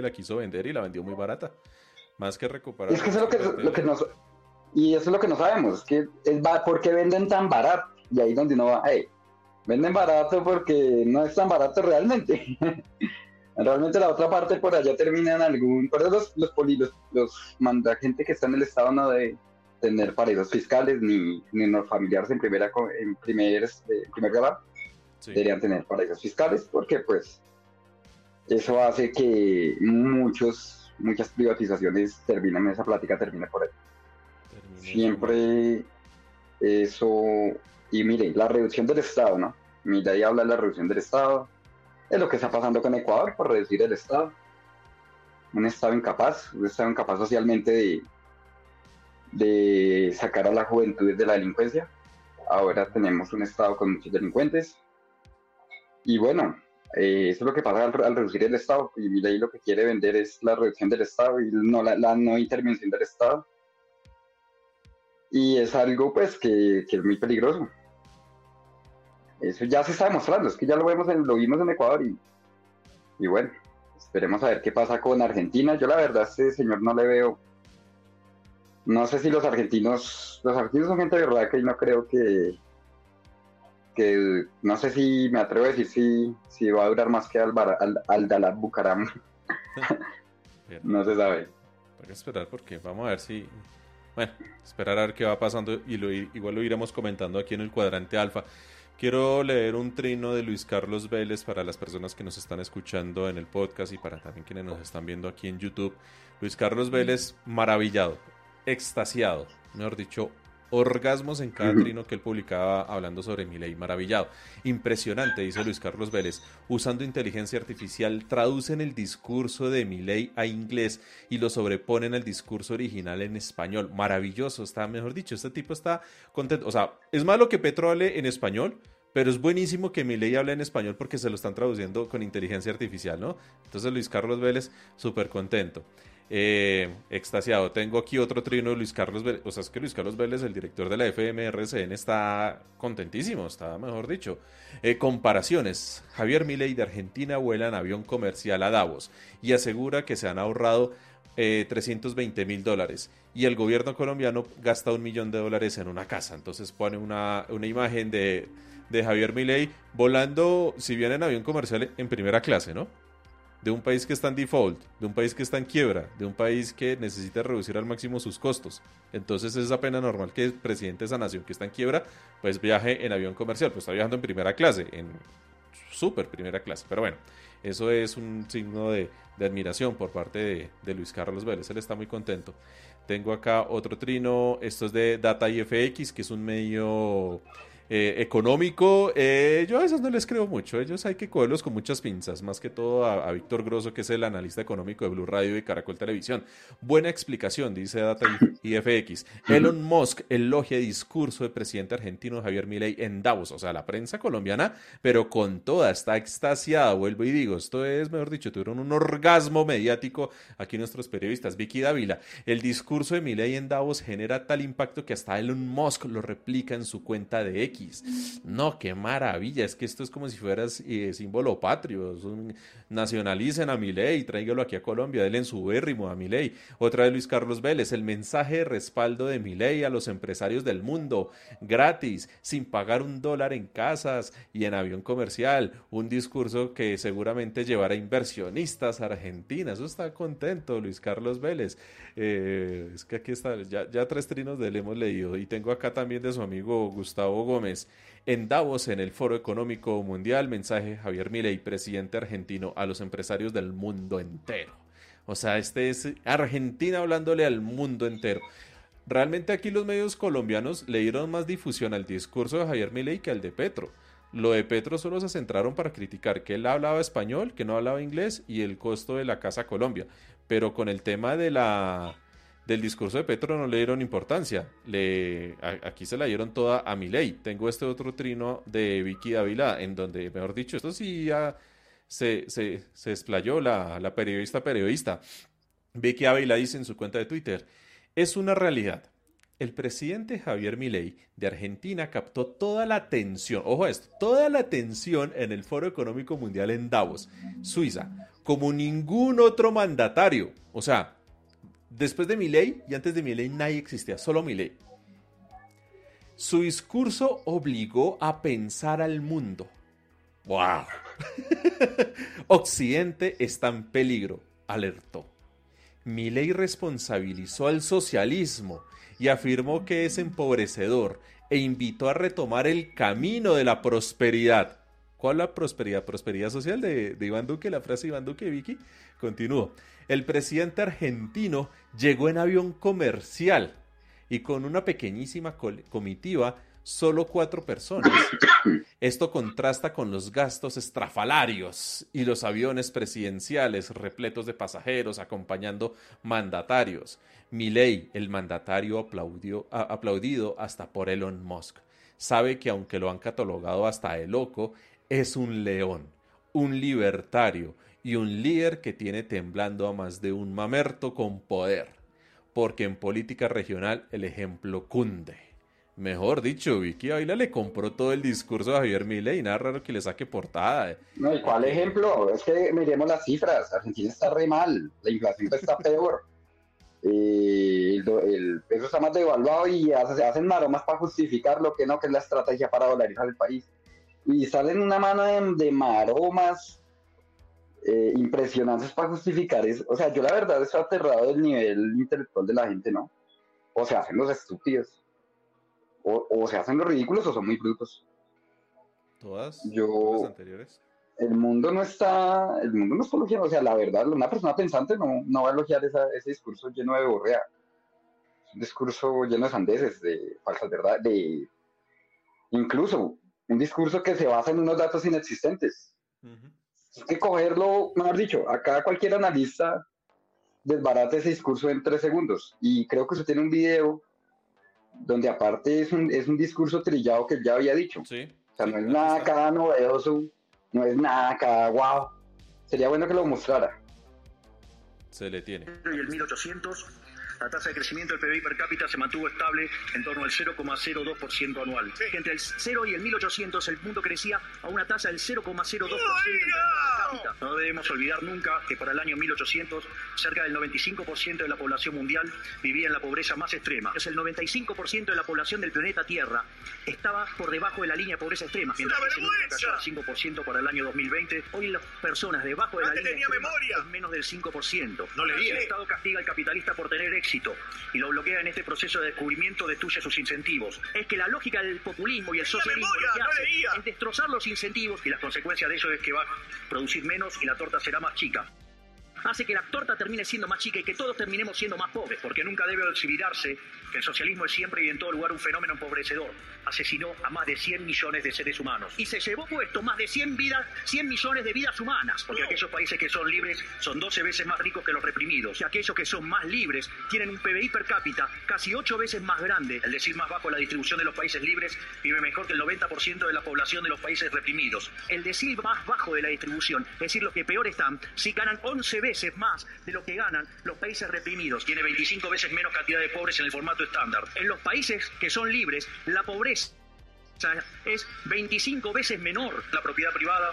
La quiso vender y la vendió muy barata. Más que recuperar. Es que eso es lo que, lo que nos. Y eso es lo que no sabemos. Es que es ¿Por qué venden tan barato? Y ahí donde uno va. Hey, venden barato porque no es tan barato realmente. realmente la otra parte por allá termina en algún. Por eso los, los, los, los manda gente que está en el estado no de tener paraísos fiscales ni, ni los familiares en primera en primer, este, primer grado deberían tener paraísos fiscales porque pues eso hace que muchos muchas privatizaciones terminen esa plática termine por ahí siempre eso y mire la reducción del estado no mira ahí habla de la reducción del estado es lo que está pasando con Ecuador por reducir el estado un estado incapaz un estado incapaz socialmente de de sacar a la juventud de la delincuencia. Ahora tenemos un Estado con muchos delincuentes. Y bueno, eh, eso es lo que pasa al, reducir el Estado. Y mi ley lo que quiere vender es la reducción del Estado y no la, no intervención del Estado. Y es algo pues que, es muy peligroso. Eso ya se está demostrando, es que ya lo vemos lo vimos en Ecuador y, y bueno, esperemos a ver qué pasa con Argentina. Yo la verdad este señor no le veo no sé si los argentinos, los argentinos son gente de que y no creo que, que, no sé si me atrevo a decir si, si va a durar más que al, al, al Dalat Bucaram. no se sabe. Hay que esperar porque vamos a ver si, bueno, esperar a ver qué va pasando y lo, igual lo iremos comentando aquí en el cuadrante alfa. Quiero leer un trino de Luis Carlos Vélez para las personas que nos están escuchando en el podcast y para también quienes nos están viendo aquí en YouTube. Luis Carlos Vélez, maravillado extasiado, mejor dicho, orgasmos en cada trino que él publicaba hablando sobre mi ley. Maravillado. Impresionante, dice Luis Carlos Vélez. Usando inteligencia artificial, traducen el discurso de mi ley a inglés y lo sobreponen al discurso original en español. Maravilloso, está, mejor dicho, este tipo está contento. O sea, es malo que Petro hable en español, pero es buenísimo que mi ley hable en español porque se lo están traduciendo con inteligencia artificial, ¿no? Entonces Luis Carlos Vélez, súper contento. Eh, extasiado. Tengo aquí otro trino de Luis Carlos Vélez. O sea, es que Luis Carlos Vélez, el director de la FMRCN, está contentísimo, está mejor dicho. Eh, comparaciones. Javier Milei de Argentina vuela en avión comercial a Davos y asegura que se han ahorrado 320 eh, mil dólares y el gobierno colombiano gasta un millón de dólares en una casa. Entonces pone una, una imagen de, de Javier Milei volando, si bien en avión comercial, en primera clase, ¿no? De un país que está en default, de un país que está en quiebra, de un país que necesita reducir al máximo sus costos. Entonces es apenas normal que el presidente de esa nación que está en quiebra, pues viaje en avión comercial, pues está viajando en primera clase, en súper primera clase. Pero bueno, eso es un signo de, admiración por parte de, de, Luis Carlos Vélez. Él está muy contento. Tengo acá otro trino, esto es de Data IFX, que es un medio eh, económico, eh, yo a esos no les creo mucho. Ellos hay que cogerlos con muchas pinzas, más que todo a, Víctor Grosso, que es el analista económico de Blue Radio y Caracol Televisión. Buena explicación, dice Data IFX. Elon Musk elogia discurso del presidente argentino Javier Milei en Davos, o sea, la prensa colombiana, pero con toda, está extasiada, vuelvo y digo, esto es, mejor dicho, tuvieron un orgasmo mediático aquí nuestros periodistas. Vicky Dávila, el discurso de Milei en Davos genera tal impacto que hasta Elon Musk lo replica en su cuenta de X. No, qué maravilla. Es que esto es como si fueras eh, símbolo patrio. nacionalicen a Milei, tráigalo aquí a Colombia, denle en su bérrimo a Milei. Otra de Luis Carlos Vélez, el mensaje de respaldo de Milei a los empresarios del mundo, gratis, sin pagar un dólar en casas y en avión comercial. Un discurso que seguramente llevará inversionistas a Argentina. Eso está contento, Luis Carlos Vélez. Eh, es que aquí está, ya, ya tres trinos de él hemos leído. Y tengo acá también de su amigo Gustavo Gómez en Davos, en el Foro Económico Mundial, mensaje Javier Milei, presidente argentino, a los empresarios del mundo entero. O sea, este es Argentina hablándole al mundo entero. Realmente aquí los medios colombianos le dieron más difusión al discurso de Javier Milei que al de Petro. Lo de Petro solo se centraron para criticar que él hablaba español, que no hablaba inglés y el costo de la Casa Colombia. Pero con el tema de la del discurso de Petro no le dieron importancia. Aquí se la dieron toda a mi ley. Tengo este otro trino de Vicky Dávila, en donde, mejor dicho, esto sí ya se, se, se explayó la, la periodista periodista. Vicky Ávila dice en su cuenta de Twitter, es una realidad. El presidente Javier Milei de Argentina captó toda la atención, ojo a esto, toda la atención en el Foro Económico Mundial en Davos, Suiza, como ningún otro mandatario. O sea, Después de Milei y antes de Milei nadie existía, solo Milei. Su discurso obligó a pensar al mundo. ¡Wow! Occidente está en peligro, alertó. Milei responsabilizó al socialismo y afirmó que es empobrecedor e invitó a retomar el camino de la prosperidad. ¿Cuál la prosperidad? Prosperidad social de, de Iván Duque, la frase Iván Duque, Vicky. Continúo el presidente argentino llegó en avión comercial y con una pequeñísima comitiva, solo cuatro personas. Esto contrasta con los gastos estrafalarios y los aviones presidenciales repletos de pasajeros acompañando mandatarios. Milei, el mandatario aplaudió, aplaudido hasta por Elon Musk, sabe que aunque lo han catalogado hasta de loco, es un león, un libertario y un líder que tiene temblando a más de un mamerto con poder, porque en política regional el ejemplo cunde. Mejor dicho, Vicky Baila le compró todo el discurso a Javier Milei y nada raro que le saque portada. No, ¿y cuál ejemplo? Es que miremos las cifras. Argentina está re mal, la inflación está peor. Eh, el, peso está más devaluado y se hacen maromas para justificar lo que no, que es la estrategia para dolarizar el país. Y salen una mano de, de maromas eh, impresionantes para justificar eso. O sea, yo la verdad estoy aterrado del nivel intelectual de la gente, ¿no? O se hacen los estúpidos, o, se hacen los ridículos o son muy brutos. Todas yo, anteriores. El mundo no está, el mundo no está elogiando, o sea, la verdad, una persona pensante no, no va a elogiar ese discurso lleno de borrea. un discurso lleno de sandeces, de falsas verdades, de incluso un discurso que se basa en unos datos inexistentes. Es que cogerlo, mejor dicho, acá cualquier analista desbarata ese discurso en tres segundos. Y creo que eso tiene un video donde aparte es un, es un discurso trillado que ya había dicho. Sí, o sea, no es nada acá novedoso, no es nada acá wow. Sería bueno que lo mostrara. Se le tiene. Y el 1800 la tasa de crecimiento del PBI per cápita se mantuvo estable en torno al 0,02% anual. Entre el 0 y el 1800 el mundo crecía a una tasa del 0,02% No debemos olvidar nunca que para el año 1800 cerca del 95% de la población mundial vivía en la pobreza más extrema. Es el 95% de la población del planeta Tierra estaba por debajo de la línea de pobreza extrema. Mientras que el 5% para el año 2020, hoy las personas debajo de la línea memoria. es menos del 5%. No le El Estado castiga al capitalista por tener éxito éxito y lo bloquea en este proceso de descubrimiento, destruye sus incentivos. Es que la lógica del populismo y el socialismo lo que hace es destrozar los incentivos y la consecuencia de ello es que va a producir menos y la torta será más chica hace que la torta termine siendo más chica y que todos terminemos siendo más pobres, porque nunca debe olvidarse que el socialismo es siempre y en todo lugar un fenómeno empobrecedor. Asesinó a más de 100 millones de seres humanos. Y se llevó puesto más de 100 vidas, 100 millones de vidas humanas, porque aquellos países que son libres son 12 veces más ricos que los reprimidos. Y aquellos que son más libres tienen un PBI per cápita casi 8 veces más grande, el decir más bajo la distribución de los países libres vive mejor que el 90% de la población de los países reprimidos. El decir más bajo de la distribución, es decir, los que peor están, si ganan 11 veces más de lo que ganan los países reprimidos, tiene 25 veces menos cantidad de pobres en el formato estándar. En los países que son libres, la pobreza es 25 veces menor la propiedad privada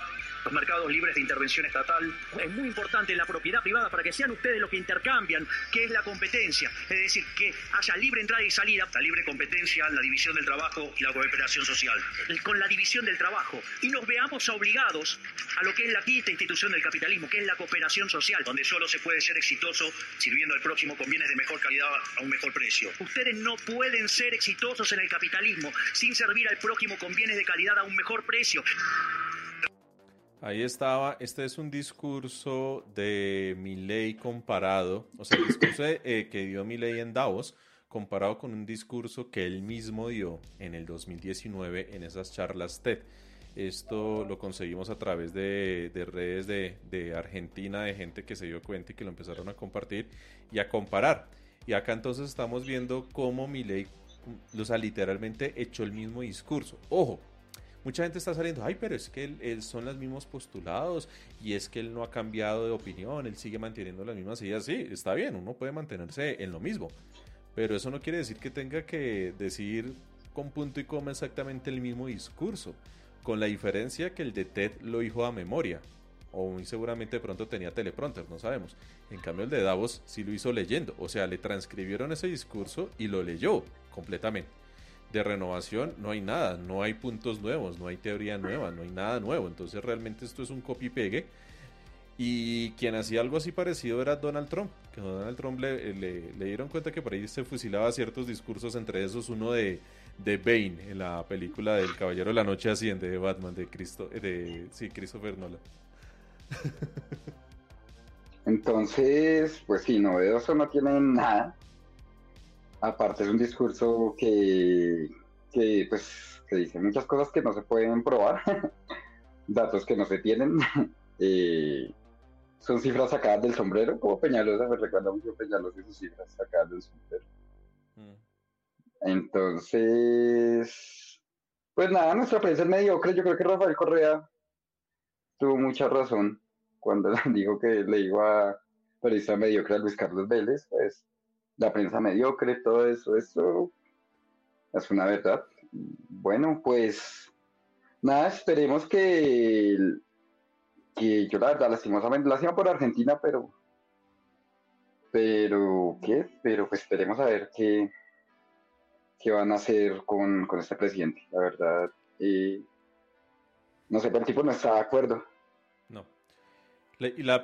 los mercados libres de intervención estatal. Es muy importante la propiedad privada para que sean ustedes los que intercambian, que es la competencia. Es decir, que haya libre entrada y salida, la libre competencia, la división del trabajo y la cooperación social. Con la división del trabajo. Y nos veamos obligados a lo que es la quinta institución del capitalismo, que es la cooperación social, donde solo se puede ser exitoso sirviendo al próximo con bienes de mejor calidad a un mejor precio. Ustedes no pueden ser exitosos en el capitalismo sin servir al prójimo con bienes de calidad a un mejor precio. Ahí estaba, este es un discurso de Milley comparado, o sea, el discurso eh, que dio Milley en Davos, comparado con un discurso que él mismo dio en el 2019 en esas charlas TED. Esto lo conseguimos a través de, redes de, de, Argentina, de gente que se dio cuenta y que lo empezaron a compartir y a comparar. Y acá entonces estamos viendo cómo Milley, o sea, literalmente echó el mismo discurso. Ojo, mucha gente está saliendo, ay, pero es que él, son los mismos postulados y es que él no ha cambiado de opinión, él sigue manteniendo las mismas ideas. Sí, está bien, uno puede mantenerse en lo mismo, pero eso no quiere decir que tenga que decir con punto y coma exactamente el mismo discurso, con la diferencia que el de TED lo dijo a memoria, o muy seguramente de pronto tenía teleprompter, no sabemos. En cambio el de Davos sí lo hizo leyendo, o sea, le transcribieron ese discurso y lo leyó completamente de renovación no hay nada, no hay puntos nuevos, no hay teoría nueva, no hay nada nuevo. Entonces realmente esto es un copy-pegue. Y quien hacía algo así parecido era Donald Trump, que Donald Trump le, dieron cuenta que por ahí se fusilaba ciertos discursos, entre esos uno de, de Bane en la película del Caballero de la Noche Asciende de Batman, de, Cristo, de sí, Christopher Nolan. Entonces, pues sí, novedoso no tiene nada Aparte es un discurso que, que, pues, que dice muchas cosas que no se pueden probar, datos que no se tienen. Eh, son cifras sacadas del sombrero, como Peñalosa, me recuerda mucho Peñalosa y sus cifras sacadas del sombrero. Mm. Entonces, pues nada, nuestra prensa es mediocre. Yo creo que Rafael Correa tuvo mucha razón cuando dijo que le iba a periodista mediocre a Luis Carlos Vélez. Pues la prensa mediocre, todo eso, eso es una verdad. Bueno, pues nada, esperemos que, que yo la verdad lastimosamente la por Argentina, pero pero qué, pero pues esperemos a ver qué, qué van a hacer con, este presidente, la verdad. Eh, no sé, pero el tipo no está de acuerdo. No. y la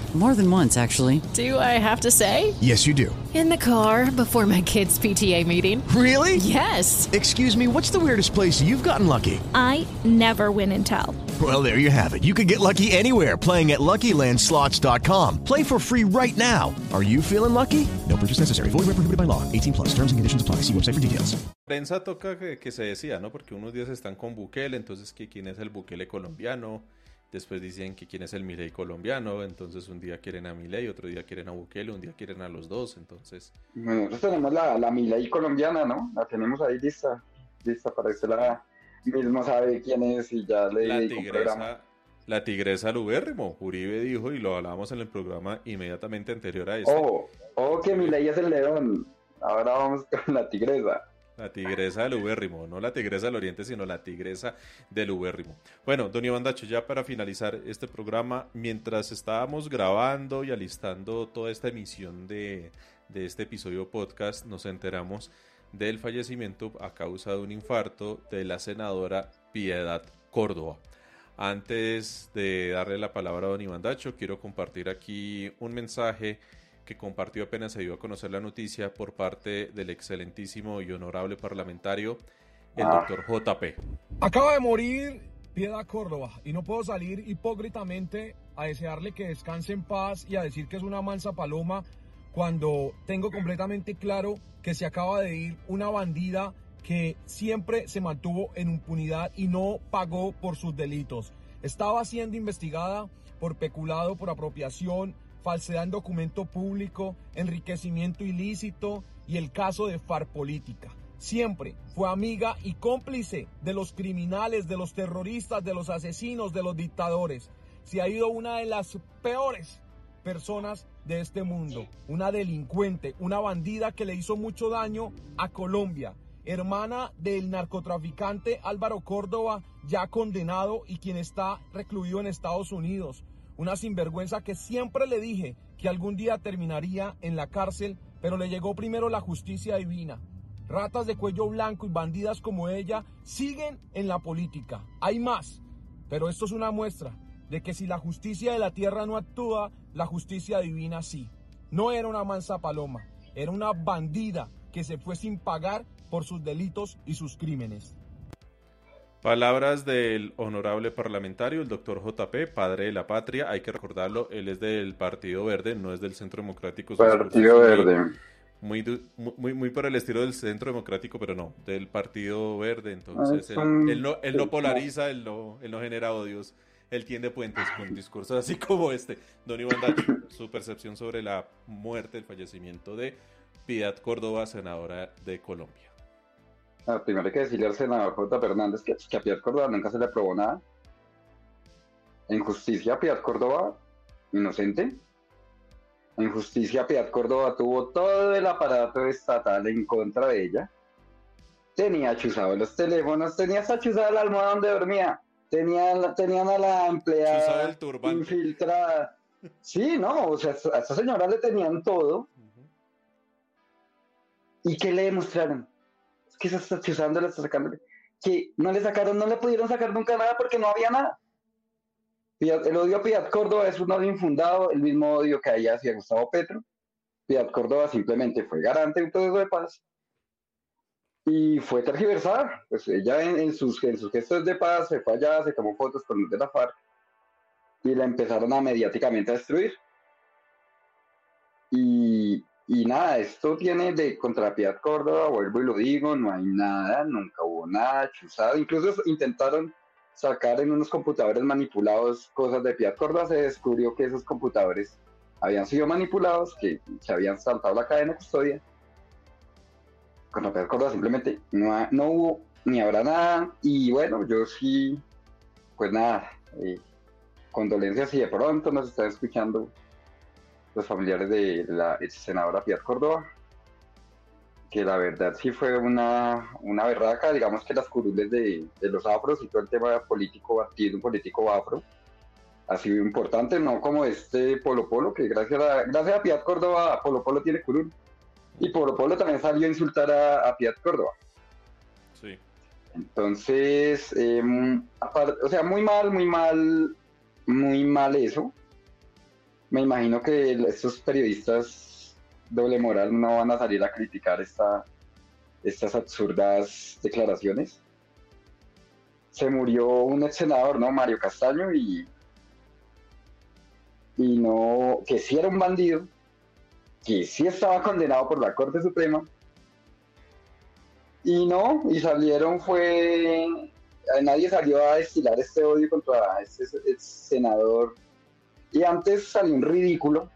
More than once, actually. Do I have to say? Yes, you do. In the car before my kids' PTA meeting. Really? Yes. Excuse me, what's the weirdest place you've gotten lucky? I never win and tell. Well, there you have it. You can get lucky anywhere playing at LuckyLandSlots.com. Play for free right now. Are you feeling lucky? No purchase necessary. Void where prohibited by law. 18 plus. Terms and conditions apply. See website for details. Prensa toca que, que se decía, ¿no? Porque unos días están con Bukele, entonces que quién es el Bukele colombiano. Después dicen que quién es el Milei colombiano, entonces un día quieren a Milei, otro día quieren a Bukele, un día quieren a los dos, entonces... Bueno, nosotros tenemos la, la Milei colombiana, ¿no? La tenemos ahí lista, lista para que la mismo sabe quién es y ya le la tigresa, la tigresa Lubérrimo, Uribe dijo y lo hablábamos en el programa inmediatamente anterior a este. Oh, oh que Milei es el león, ahora vamos con la tigresa. La tigresa del Ubérrimo, no la tigresa del Oriente, sino la tigresa del Ubérrimo. Bueno, don Iván ya para finalizar este programa, mientras estábamos grabando y alistando toda esta emisión de, este episodio podcast, nos enteramos del fallecimiento a causa de un infarto de la senadora Piedad Córdoba. Antes de darle la palabra a don Iván quiero compartir aquí un mensaje que compartió apenas se dio a conocer la noticia por parte del excelentísimo y honorable parlamentario, el Ah. doctor JP. Acaba de morir Piedad Córdoba y no puedo salir hipócritamente a desearle que descanse en paz y a decir que es una mansa paloma cuando tengo completamente claro que se acaba de ir una bandida que siempre se mantuvo en impunidad y no pagó por sus delitos. Estaba siendo investigada por peculado, por apropiación, falsedad en documento público, enriquecimiento ilícito y el caso de FARC Política. Siempre fue amiga y cómplice de los criminales, de los terroristas, de los asesinos, de los dictadores. Se ha ido una de las peores personas de este mundo, una delincuente, una bandida que le hizo mucho daño a Colombia, hermana del narcotraficante Álvaro Córdoba, ya condenado y quien está recluido en Estados Unidos. Una sinvergüenza que siempre le dije que algún día terminaría en la cárcel, pero le llegó primero la justicia divina. Ratas de cuello blanco y bandidas como ella siguen en la política. Hay más, pero esto es una muestra de que si la justicia de la tierra no actúa, la justicia divina sí. No era una mansa paloma, era una bandida que se fue sin pagar por sus delitos y sus crímenes. Palabras del honorable parlamentario, el doctor JP, padre de la patria. Hay que recordarlo, él es del Partido Verde, no es del Centro Democrático. Partido Verde. Muy, muy, muy por el estilo del Centro Democrático, pero no, del Partido Verde. Entonces, Ah, él, no, él no polariza, él no, él no genera odios. Él tiende puentes con discursos así como este. Don Iván Dacho, su percepción sobre la muerte, el fallecimiento de Piedad Córdoba, senadora de Colombia. Ah, primero hay que decirle al senador J. Fernández que, que a Piedad Córdoba nunca se le aprobó nada. En justicia, Piedad Córdoba, inocente. En justicia, Piedad Córdoba tuvo todo el aparato estatal en contra de ella. Tenía chuzados los teléfonos, tenía hasta chuzada la almohada donde dormía. Tenía, tenían a la empleada el turbante. infiltrada. Sí, no, o sea, a esta señora le tenían todo. ¿Y qué le demostraron? Que se está chuzando, le está sacando. Que no le sacaron, no le pudieron sacar nunca nada porque no había nada. El odio a Piedad Córdoba es un odio infundado, el mismo odio que hay hacia Gustavo Petro. Piedad Córdoba simplemente fue garante de un proceso de paz y fue tergiversada. Pues ella en, en sus, en sus gestos de paz se fue allá, se tomó fotos con los de la FARC y la empezaron a mediáticamente a destruir. Y, y nada, esto tiene de contra Piedad Córdoba, vuelvo y lo digo, no hay nada, nunca hubo nada chuzado. Incluso intentaron sacar en unos computadores manipulados cosas de Piedad Córdoba, se descubrió que esos computadores habían sido manipulados, que se habían saltado la cadena de custodia. Contra Piedad Córdoba simplemente no, no hubo ni habrá nada. Y bueno, yo sí, pues nada, eh, condolencias si de pronto nos están escuchando los familiares de la ex senadora Piedad Córdoba, que la verdad sí fue una, una berraca, digamos que las curules de, de los afros y todo el tema político, activo un político afro, ha sido importante, no como este Polo Polo, que gracias a, gracias a Piedad Córdoba, Polo Polo tiene curul, y Polo Polo también salió a insultar a, a Piedad Córdoba. Sí. Entonces, eh, apar- o sea, muy mal, muy mal, muy mal eso. Me imagino que estos periodistas doble moral no van a salir a criticar esta, estas absurdas declaraciones. Se murió un ex senador, ¿no? Mario Castaño, y, y no, que sí era un bandido, que sí estaba condenado por la Corte Suprema, y no, y salieron fue, nadie salió a destilar este odio contra este ex senador. Y antes salió un ridículo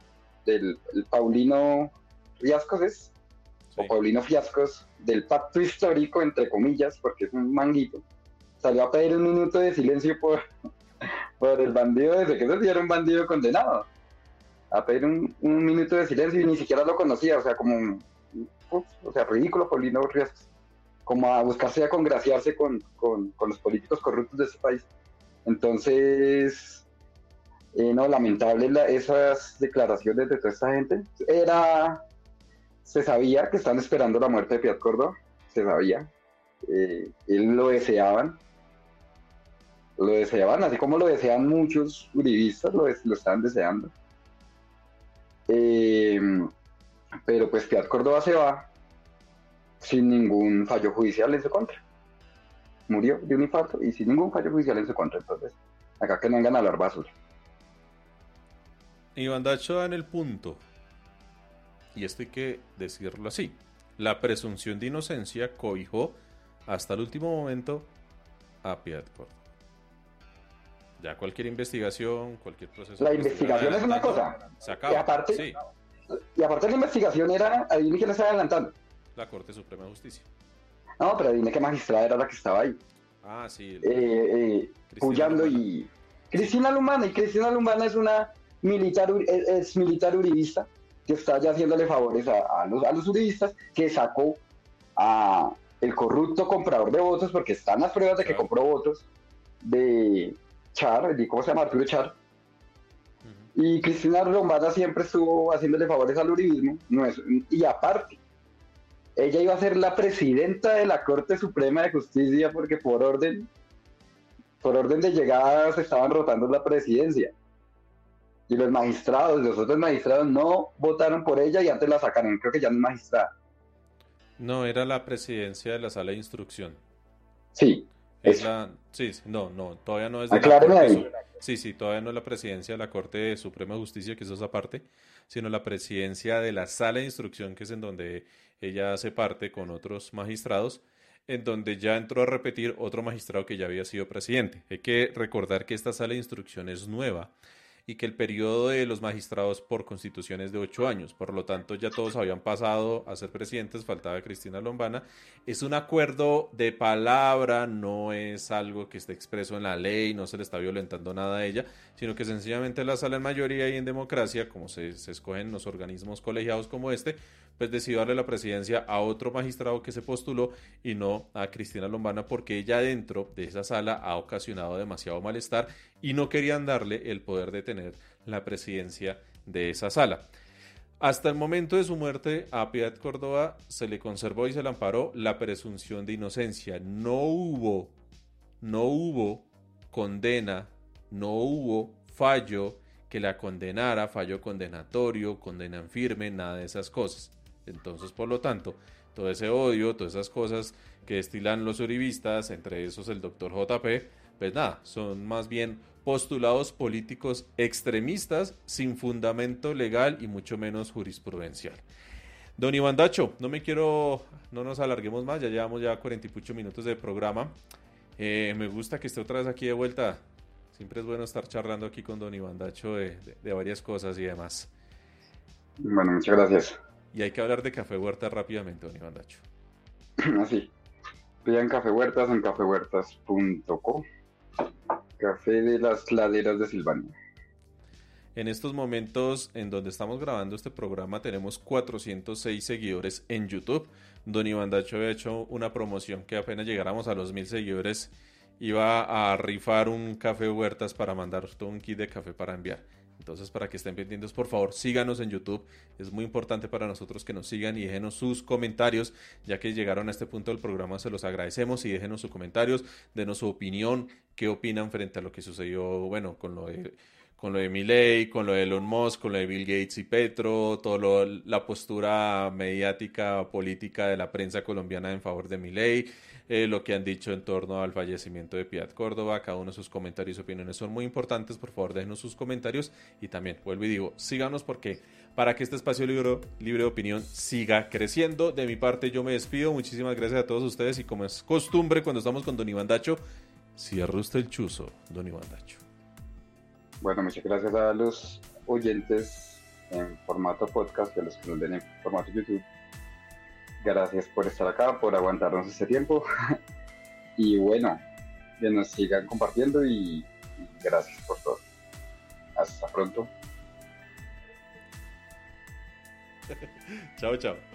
del el Paulino Riascos, ¿es? O Paulino Fiascos, del pacto histórico, entre comillas, porque es un manguito. Salió a pedir un minuto de silencio por, por el bandido, desde que se era un bandido condenado. A pedir un, un minuto de silencio y ni siquiera lo conocía, o sea, como, uf, o sea, ridículo Paulino Riascos como a buscarse a congraciarse con, con, con los políticos corruptos de este país. Entonces, eh, no, lamentable la- esas declaraciones de toda esta gente. Era, se sabía que están esperando la muerte de Piat Córdoba, se sabía, eh, él lo deseaban. lo deseaban, así como lo desean muchos uribistas, lo, lo están deseando. Eh, pero pues Piat Córdoba se va sin ningún fallo judicial en su contra. Murió de un infarto y sin ningún fallo judicial en su contra. Entonces, acá que no vengan a hablar basura. Iván Dacho da en el punto, y esto hay que decirlo así, la presunción de inocencia cobijó hasta el último momento a Piat Córdoba. Ya cualquier investigación, cualquier proceso. La investigación es una cosa. Se acaba. Y aparte, sí, y aparte la investigación era, adivine quién la estaba adelantando. la Corte Suprema de Justicia. No, pero adivine qué magistrada era la que estaba ahí. Ah, sí. el- Eh, eh, y. Cristina Lumana, y Cristina Lumana es una militar, es, militar uribista que está ya haciéndole favores a, a los, a los uribistas, que sacó a el corrupto comprador de votos, porque están las pruebas de que compró votos de Char, de cómo se llama Arturo Char. Y Cristina Lombana siempre estuvo haciéndole favores al uribismo, no es, y aparte, ella iba a ser la presidenta de la Corte Suprema de Justicia porque por orden, por orden de llegada se estaban rotando la presidencia. Y los magistrados, los otros magistrados no votaron por ella y antes la sacaron, creo que ya no es magistrada. No, era la presidencia de la sala de instrucción. Sí, Es la... Sí, no, no, todavía no es de la Corte. Su- Sí, sí, todavía no es la presidencia de la Corte Suprema de Justicia, que eso es aparte, sino la presidencia de la sala de instrucción, que es en donde ella hace parte con otros magistrados, en donde ya entró a repetir otro magistrado que ya había sido presidente. Hay que recordar que esta sala de instrucción es nueva y que el periodo de los magistrados por constitución es de ocho años. Por lo tanto, ya todos habían pasado a ser presidentes, faltaba Cristina Lombana. Es un acuerdo de palabra, no es algo que esté expreso en la ley, no se le está violentando nada a ella, sino que sencillamente la sala en mayoría y en democracia, como se, se escogen los organismos colegiados como este, pues decidió darle la presidencia a otro magistrado que se postuló y no a Cristina Lombana porque ella dentro de esa sala ha ocasionado demasiado malestar y no querían darle el poder de tener la presidencia de esa sala. Hasta el momento de su muerte, a Piedad Córdoba se le conservó y se le amparó la presunción de inocencia. No hubo, no hubo condena, no hubo fallo que la condenara, fallo condenatorio, condena en firme, nada de esas cosas. Entonces, por lo tanto, todo ese odio, todas esas cosas que destilan los uribistas, entre esos el doctor JP, pues nada, son más bien postulados políticos extremistas sin fundamento legal y mucho menos jurisprudencial. Don Iván no me quiero, no nos alarguemos más, ya llevamos ya 48 minutos de programa. Eh, me gusta que esté otra vez aquí de vuelta. Siempre es bueno estar charlando aquí con Don Iván Dacho de, de- de varias cosas y demás. Bueno, muchas gracias. Y hay que hablar de Café Huerta rápidamente, Don Iván Dacho. Así. Pidan Café Huertas en cafehuertas.co. Café de las laderas de Silvania. En estos momentos en donde estamos grabando este programa tenemos 406 seguidores en YouTube. Don Iván Dacho había hecho una promoción que apenas llegáramos a los mil seguidores iba a rifar un café huertas para mandar todo un kit de café para enviar. Entonces, para que estén pendientes, por favor, síganos en YouTube. Es muy importante para nosotros que nos sigan y déjenos sus comentarios, ya que llegaron a este punto del programa, se los agradecemos y déjenos sus comentarios, denos su opinión, qué opinan frente a lo que sucedió, bueno, con lo de con lo de Milley, con lo de Elon Musk, con lo de Bill Gates y Petro, todo la postura mediática política de la prensa colombiana en favor de Milley, eh, lo que han dicho en torno al fallecimiento de Piedad Córdoba, cada uno de sus comentarios y opiniones son muy importantes, por favor déjenos sus comentarios. Y también, vuelvo y digo, síganos porque para que este espacio libre, libre de opinión siga creciendo. De mi parte yo me despido, muchísimas gracias a todos ustedes. Y como es costumbre cuando estamos con Don Iván Dacho, cierra usted el chuzo, Don Iván. Bueno, muchas gracias a los oyentes en formato podcast a los que nos ven en formato YouTube. Gracias por estar acá, por aguantarnos este tiempo. y bueno, que nos sigan compartiendo y gracias por todo. Hasta pronto. chao, chao.